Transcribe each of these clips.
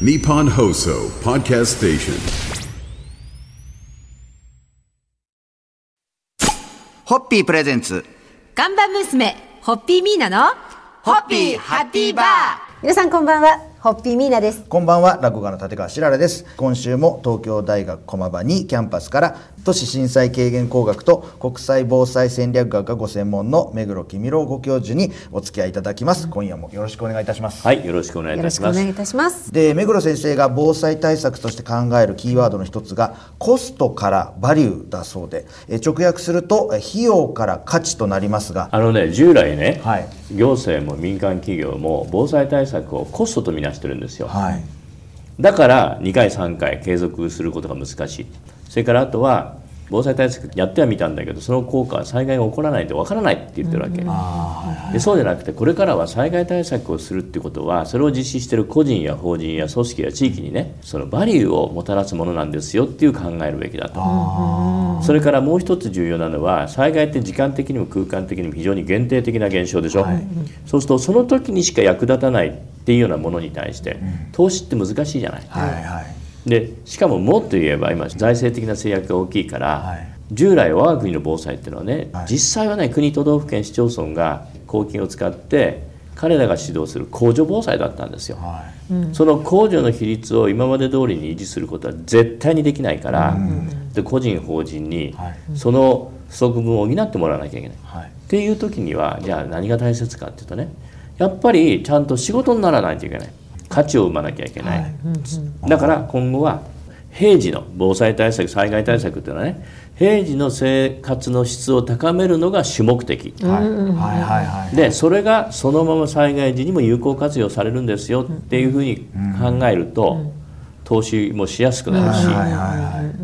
Nippon Hoso Podcast Station. ホッピープレゼンツ看板娘、ホッピーミーナの、ホッピーハッピーバー。皆さんこんばんは、ホッピーミーナです。こんばんは落語家の立川しららです今週も東京大学駒場にキャンパスから都市震災軽減工学と国際防災戦略学がご専門の目黒公郎ご教授にお付き合いいただきます今夜もよろしくお願いいたしますはい、よろしくお願いいたします。しくお願いいたします。で目黒先生が防災対策として考えるキーワードの一つがコストからバリューだそうでえ直訳するとえ費用から価値となりますがあのね、従来ね、はい行政も民間企業も防災対策をコストとみなしてるんですよ。はいだから2回3回継続することが難しい。それからあとは防災対策やってはみたんだけどその効果は災害が起こらないとわからないって言ってるわけ、でそうじゃなくてこれからは災害対策をするってことはそれを実施している個人や法人や組織や地域にねそのバリューをもたらすものなんですよっていう考えるべきだと。それからもう一つ重要なのは災害って時間的にも空間的にも非常に限定的な現象でしょ、そうするとその時にしか役立たないっていうようなものに対して投資って難しいじゃない、はいはいでしかももっと言えば今財政的な制約が大きいから、はい。従来我が国の防災っていうのはね、はい。実際はね国都道府県市町村が公金を使って彼らが指導する公助防災だったんですよ、はその公助の比率を今まで通りに維持することは絶対にできないから、で個人法人にはい。その不足分を補ってもらわなきゃいけない、はい。っていう時にはじゃあ何が大切かっていうとねやっぱりちゃんと仕事にならないといけない価値を生まなきゃいけない、だから今後は平時の防災対策災害対策っていうのはね平時の生活の質を高めるのが主目的、はい。はいはいはいでそれがそのまま災害時にも有効活用されるんですよっていうふうに考えると、投資もしやすくなるし、はいはいはい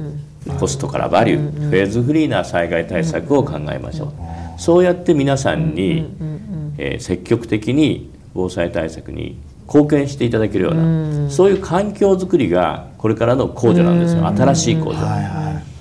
コストからバリュー、フェーズフリーな災害対策を考えましょう、そうやって皆さんに、えー積極的に防災対策に貢献していただけるような、そういう環境づくりがこれからの工場なんですよ、新しい工場、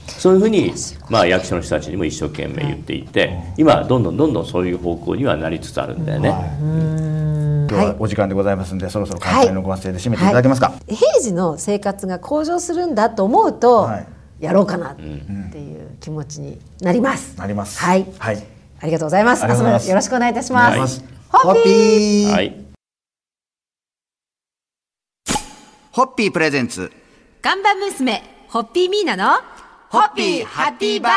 そういうふうに、まあ、役所の人たちにも一生懸命言っていて、今どんどんどんどんそういう方向にはなりつつあるんだよね。今日はお時間でございますんで、そろそろ乾杯のご発声で締めていただけますか、平時の生活が向上するんだと思うと、はい。やろうかなっていう気持ちになります。なります。はい。はい。ありがとうございます。よろしくお願いいたします。はいホッピーーはいホッピープレゼンツ。看板娘、ホッピーミーナの、ホッピーハッピーバー。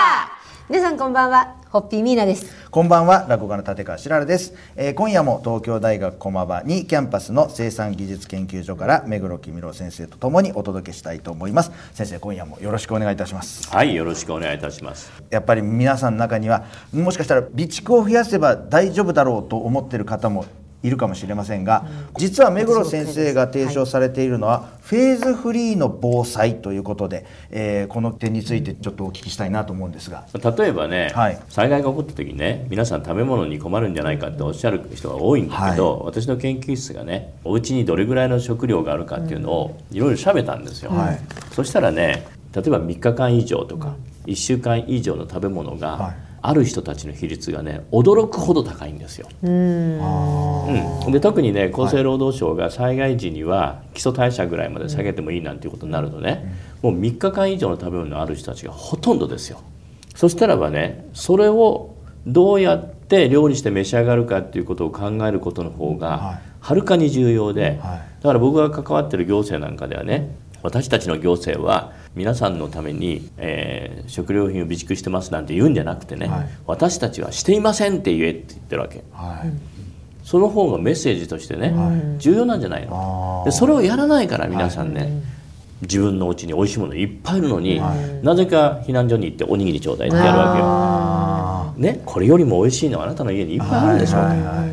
皆さんこんばんは、ホッピーミーナです。こんばんは落語家の立川しららです、えー今夜も東京大学駒場にキャンパスの生産技術研究所から目黒公郎先生とともにお届けしたいと思います。先生今夜もよろしくお願いいたします。はい、よろしくお願いいたします。やっぱり皆さんの中にはもしかしたら備蓄を増やせば大丈夫だろうと思っている方もいるかもしれませんが、実は目黒先生が提唱されているのは、フェーズフリーの防災ということで、えーこの点についてちょっとお聞きしたいなと思うんですが、例えばね、はい。災害が起こった時にね皆さん食べ物に困るんじゃないかっておっしゃる人が多いんだけど、私の研究室がねお家にどれぐらいの食料があるかっていうのをいろいろ調べたんですよ、はい。そしたらね例えば3日間以上とか1週間以上の食べ物が、はいある人たちの比率がね驚くほど高いんですよ。うん、で特にね厚生労働省が災害時には基礎代謝ぐらいまで下げてもいいなんていうことになるとね、もう3日間以上の食べ物のある人たちがほとんどですよ。そしたらばねそれをどうやって料理して召し上がるかっていうことを考えることの方はい。がはるかに重要で、はい。だから僕が関わってる行政なんかではね私たちの行政は皆さんのために、えー食料品を備蓄してますなんて言うんじゃなくてね、はい。私たちはしていませんって言えって言ってるわけ。はい。その方がメッセージとしてね、重要なんじゃないの。でそれをやらないから皆さんね、自分のうちに美味しいものいっぱいあるのに、なぜか避難所に行っておにぎりちょうだいってやるわけよ。ね、これよりも美味しいのはあなたの家にいっぱいあるでしょ、はい。はい。はい。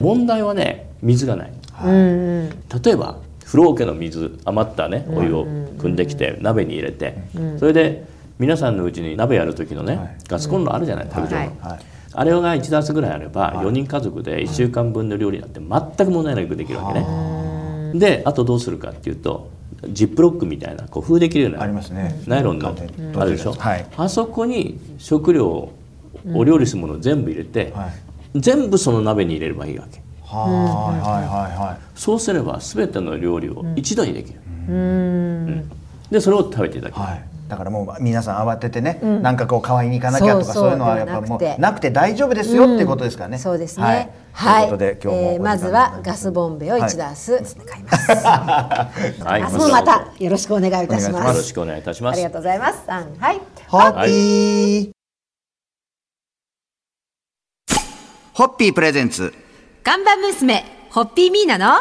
問題はね水がない。例えば風呂桶の水余ったねお湯を汲んできて鍋に入れて。それで皆さんのうちに鍋やる時のねガスコンロあるじゃない卓上の。あれが1ダースぐらいあれば4人家族で1週間分の料理なんて全く問題なくできるわけね。であとどうするかっていうとジップロックみたいなこう封できるようなありますね。ナイロンのあるでしょ、はい。あそこに食料お料理するものを全部入れて、はい。全部その鍋に入れればいいわけはいはいはいはいそうすれば全ての料理を一度にできる、うんでそれを食べていただける、はいだからもう皆さん慌ててね、なんかこう買いに行かなきゃとかそうそうそういうのはやっぱもではなくてうなくて大丈夫ですよっていうことですからね。そうですね。はい。はい。ということで今日もえーまずはガスボンベを1ダース買います。はい明日もまたよろしくお願いいたします。よろしくお願いいたしますありがとうございます。三はい。ホッピー。ホッピープレゼンツガンバ娘、ホッピーミーナの、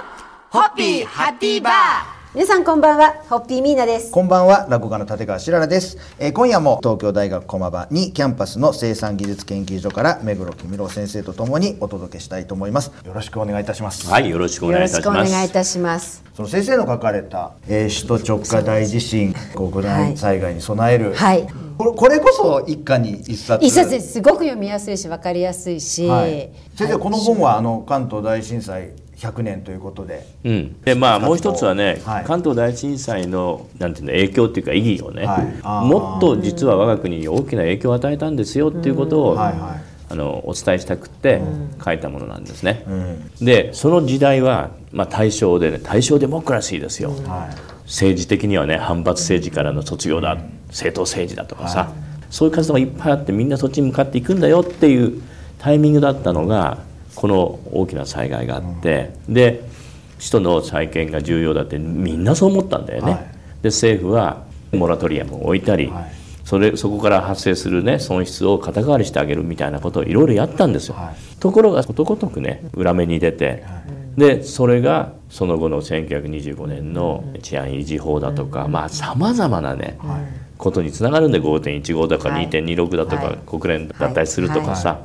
ホッピーハッピーバー。皆さんこんばんは。ホッピーミーナです。こんばんは落語家の立川しららです、えー今夜も東京大学駒場にキャンパスの生産技術研究所から目黒公郎先生とともにお届けしたいと思います。よろしくお願いいたします、はいよろしくおよろしくお願いいたします。願いいたします。その先生の書かれた、えー首都直下大地震国内災害に備える、はい。これこれこそ一家に一冊？一冊です。すごく読みやすいし分かりやすいし、はい、先生、はい。この本はあの関東大震災100年ということで、うん、でまあもう一つはね、はい。関東大震災のなんていうの影響っていうか意義をね、はい。もっと実は我が国に大きな影響を与えたんですよっていうことを、はいはい。あのお伝えしたくって書いたものなんですね。うん。でその時代は、まあ、大正でね大正デモクラシーですよ。はい。政治的にはね反発政治からの卒業だ政党政治だとかさ、そういう活動がいっぱいあってみんなそっちに向かっていくんだよっていうタイミングだったのがこの大きな災害があって、で首都の再建が重要だってみんなそう思ったんだよね。はい。で政府はモラトリアムを置いたり、はい。それそこから発生する、ね、損失を肩代わりしてあげるみたいなことをいろいろやったんですよ。はい。ところがことごとくね裏目に出て、でそれがその後の1925年の治安維持法だとかまあさまざまなね、ことにつながるんで5.15だとかはい。2.26だとか、はい。国連脱退するとかさ、は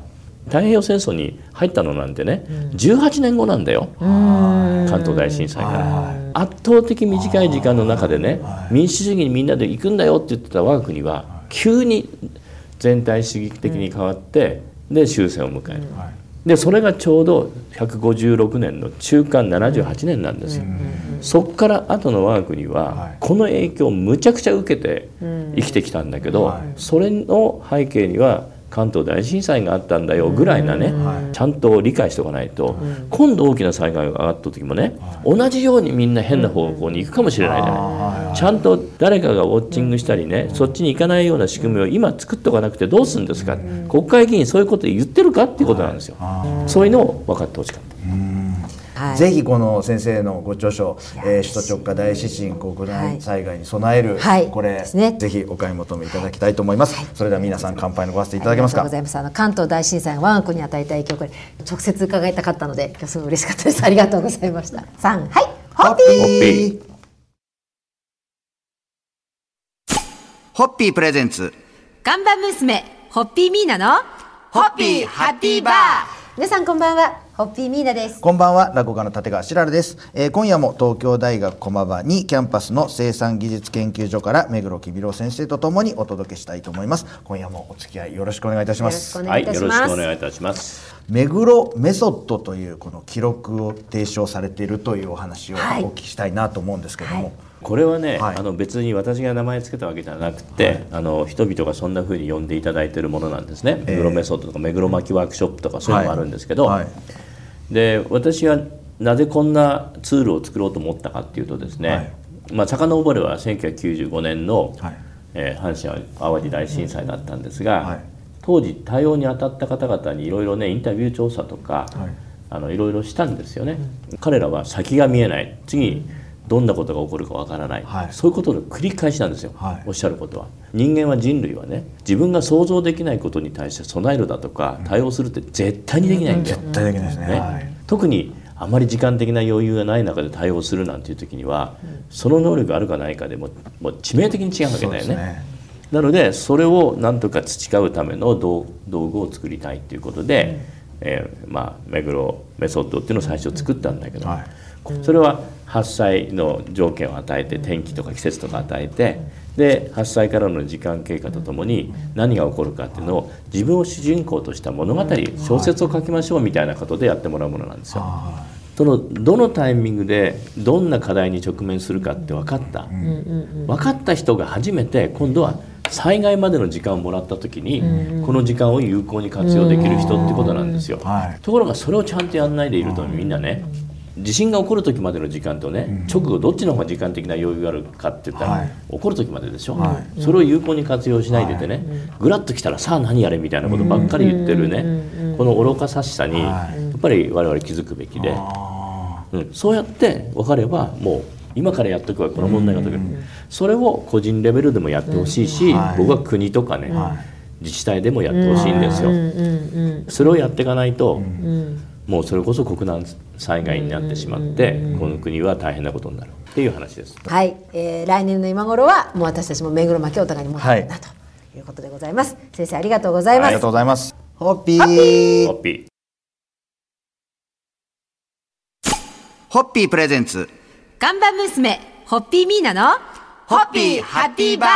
太平洋戦争に入ったのなんてね、18年後なんだよ。関東大震災から。圧倒的短い時間の中でね民主主義にみんなで行くんだよって言ってた我が国は急に全体主義的に変わってで終戦を迎える。でそれがちょうど156年の中間78年なんですよ。そっから後の我が国ははい。この影響をむちゃくちゃ受けて生きてきたんだけど、はい。それの背景には関東大震災があったんだよぐらいなね、ちゃんと理解しておかないと、今度大きな災害が上がった時もね、同じようにみんな変な方向に行くかもしれないじゃない、ちゃんと誰かがウォッチングしたりね、そっちに行かないような仕組みを今作っておかなくてどうするんですか、国会議員そういうこと言ってるかっていうことなんですよ、そういうのを分かってほしかった。はい。ぜひこの先生のご著書「えー首都直下大地震国内災害に備える」はいこれ、ですねぜひお買い求めいただきたいと思います、それでは皆さん乾杯のごわせていただけますか？ありがとうございます。あの関東大震災が我が国に与えた影響これ直接伺いたかったので今日すごい嬉しかったです。ありがとうございました。三はい。ホッピー。ホッピーホッピープレゼンツ看板娘、ホッピーミーナの、ホッピーハッピーバー皆さんこんばんは。ホッピーミーナです。こんばんは落語家の立川しららです、えー今夜も東京大学駒場にキャンパスの生産技術研究所から目黒公郎先生とともにお届けしたいと思います。今夜もお付き合いよろしくお願いいたしまよろしすくお願いいはい、よろしたします。くお願いいたします。目黒メソッドというこの記録を提唱されているというお話をおはい。聞きしたいなと思うんですけども、はい。これはね、はい。あの別に私が名前つけたわけじゃなくて、あの人々がそんな風に呼んでいただいているものなんですね、目黒メソッドとか目黒巻きワークショップとかそういうのもあるんですけど、はいで私はなぜこんなツールを作ろうと思ったかっていうとですね、はい。まあ遡れば1995年の、はい。えー阪神・淡路大震災だったんですが、はい。当時対応に当たった方々にいろいろねインタビュー調査とか、はい。あのいろいろしたんですよね、彼らは先が見えない。次どんなことが起こるかわからない、はい。そういうことの繰り返しなんですよ、はい。おっしゃることは。人間は人類はね自分が想像できないことに対して備えるだとか対応するって絶対にできないんだよ、絶対できないですね。ね。はい。特にあまり時間的な余裕がない中で対応するなんていう時には、その能力があるかないかでももう致命的に違うわけだよね。ね。なのでそれをなんとか培うための道道具を作りたいということで、えーまあ、目黒メソッドっていうのを最初作ったんだけど、はい。それは発災の条件を与えて天気とか季節とか与えてで発災からの時間経過とともに何が起こるかっていうのを自分を主人公とした物語小説を書きましょうみたいなことでやってもらうものなんですよ。そのどのタイミングでどんな課題に直面するかって分かった、分かった人が初めて今度は災害までの時間をもらった時に、この時間を有効に活用できる人ってことなんですよ、はい。ところがそれをちゃんとやんないでいるとみんなね地震が起こる時までの時間とね、直後どっちの方が時間的な余裕があるかって言ったら、はい。起こる時まででしょ、それを有効に活用しないでてね、ぐらっときたらさあ何やれみたいなことばっかり言ってるね、この愚かさしさに、やっぱり我々気づくべきで、うん、そうやって分かればもう今からやっとけばこの問題が解ける、それを個人レベルでもやってほしいし、僕は国とかね、自治体でもやってほしいんですよ。それをやっていかないと、もうそれこそ国難災害になってしまって、この国は大変なことになるっていう話です。はい、えー来年の今頃はもう私たちも目黒巻きお互いに持ってるなということでございます。先生ありがとうございます。ありがとうございます。ホッピホーッピーホッピープレゼンツ看板娘、ホッピーミーナの、ホッピーハッピーバー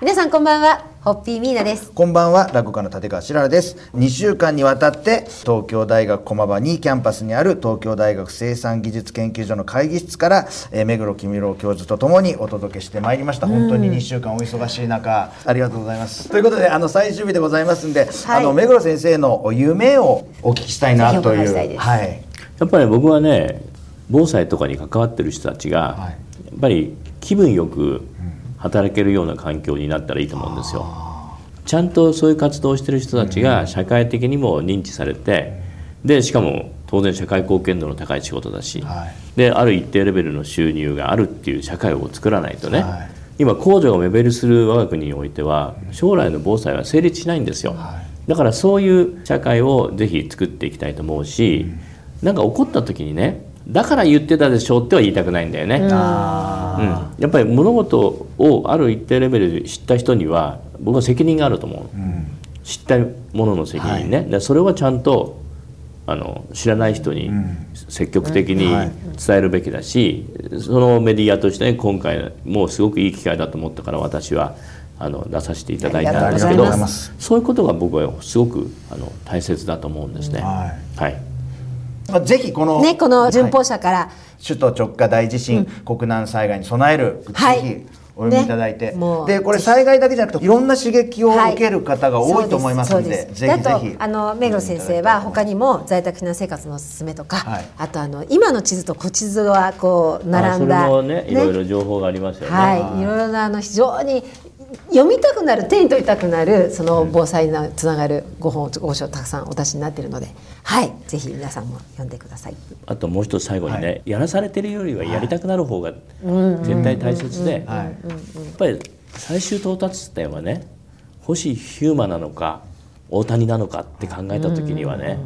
皆さんこんばんは、ホッピーミーナです。こんばんは落語家の立川しららです。2週間にわたって東京大学駒場2キャンパスにある東京大学生産技術研究所の会議室から、えー目黒公郎教授とともにお届けしてまいりました。本当に2週間お忙しい中ありがとうございます。ということであの最終日でございますんで、はい。あの目黒先生の夢をお聞きしたいなという。はい。やっぱり僕はね防災とかに関わってる人たちが、はい。やっぱり気分よく働けるような環境になったらいいと思うんですよ。ちゃんとそういう活動をしてる人たちが社会的にも認知されてでしかも当然社会貢献度の高い仕事だし、はい。である一定レベルの収入があるっていう社会を作らないとね、はい。今控除が目減りする我が国においては将来の防災は成立しないんですよ、だからそういう社会をぜひ作っていきたいと思うし、なんか起こった時にねだから言ってたでしょうっては言いたくないんだよね、うん、やっぱり物事をある一定レベルで知った人には僕は責任があると思う、知ったものの責任ね、でそれはちゃんとあの知らない人に積極的に伝えるべきだし、そのメディアとして、ね、今回もうすごくいい機会だと思ったから私はあの出させていただいたんですけどそういうことが僕はすごくあの大切だと思うんですね。ははいまあ、ぜひこの、ね、この順法社から、首都直下大地震、国難災害に備える、はい。ぜひお読みいただいて、ね。でこれ災害だけじゃなくていろんな刺激をはい。受ける方が多いと思いますので,、そうでです。ぜひぜあひとあの目黒先生は他にも在宅避難生活のおすすめとか、はい。あとあの今の地図と古地図がこう並んだあそれもねいろいろ情報がありますよね。はい、いろいろなあの非常に読みたくなる手に取りたくなるその防災につながるご本ご書たくさんお出しになっているので、はい、ぜひ皆さんも読んでください。あともう一つ最後にね、やらされてるよりはやりたくなる方が絶対大切でやっぱり最終到達点はね星ヒューマなのか大谷なのかって考えた時にはね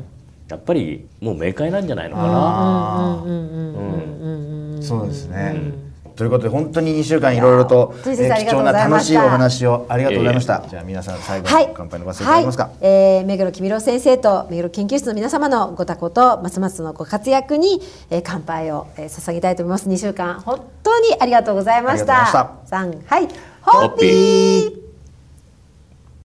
やっぱりもう明快なんじゃないのかな。そうですね、ということで本当に2週間いろいろと、貴重な楽しいした。お話をありがとうございました、じゃあ皆さん最後はい。に乾杯のご発声いただけますか、はい。えー目黒公郎先生と目黒研究室の皆様のご多幸とますますのご活躍に、えー乾杯を、えー捧げたいと思います。2週間本当にありがとうございました。ありがとうございまさんはい。ホッピー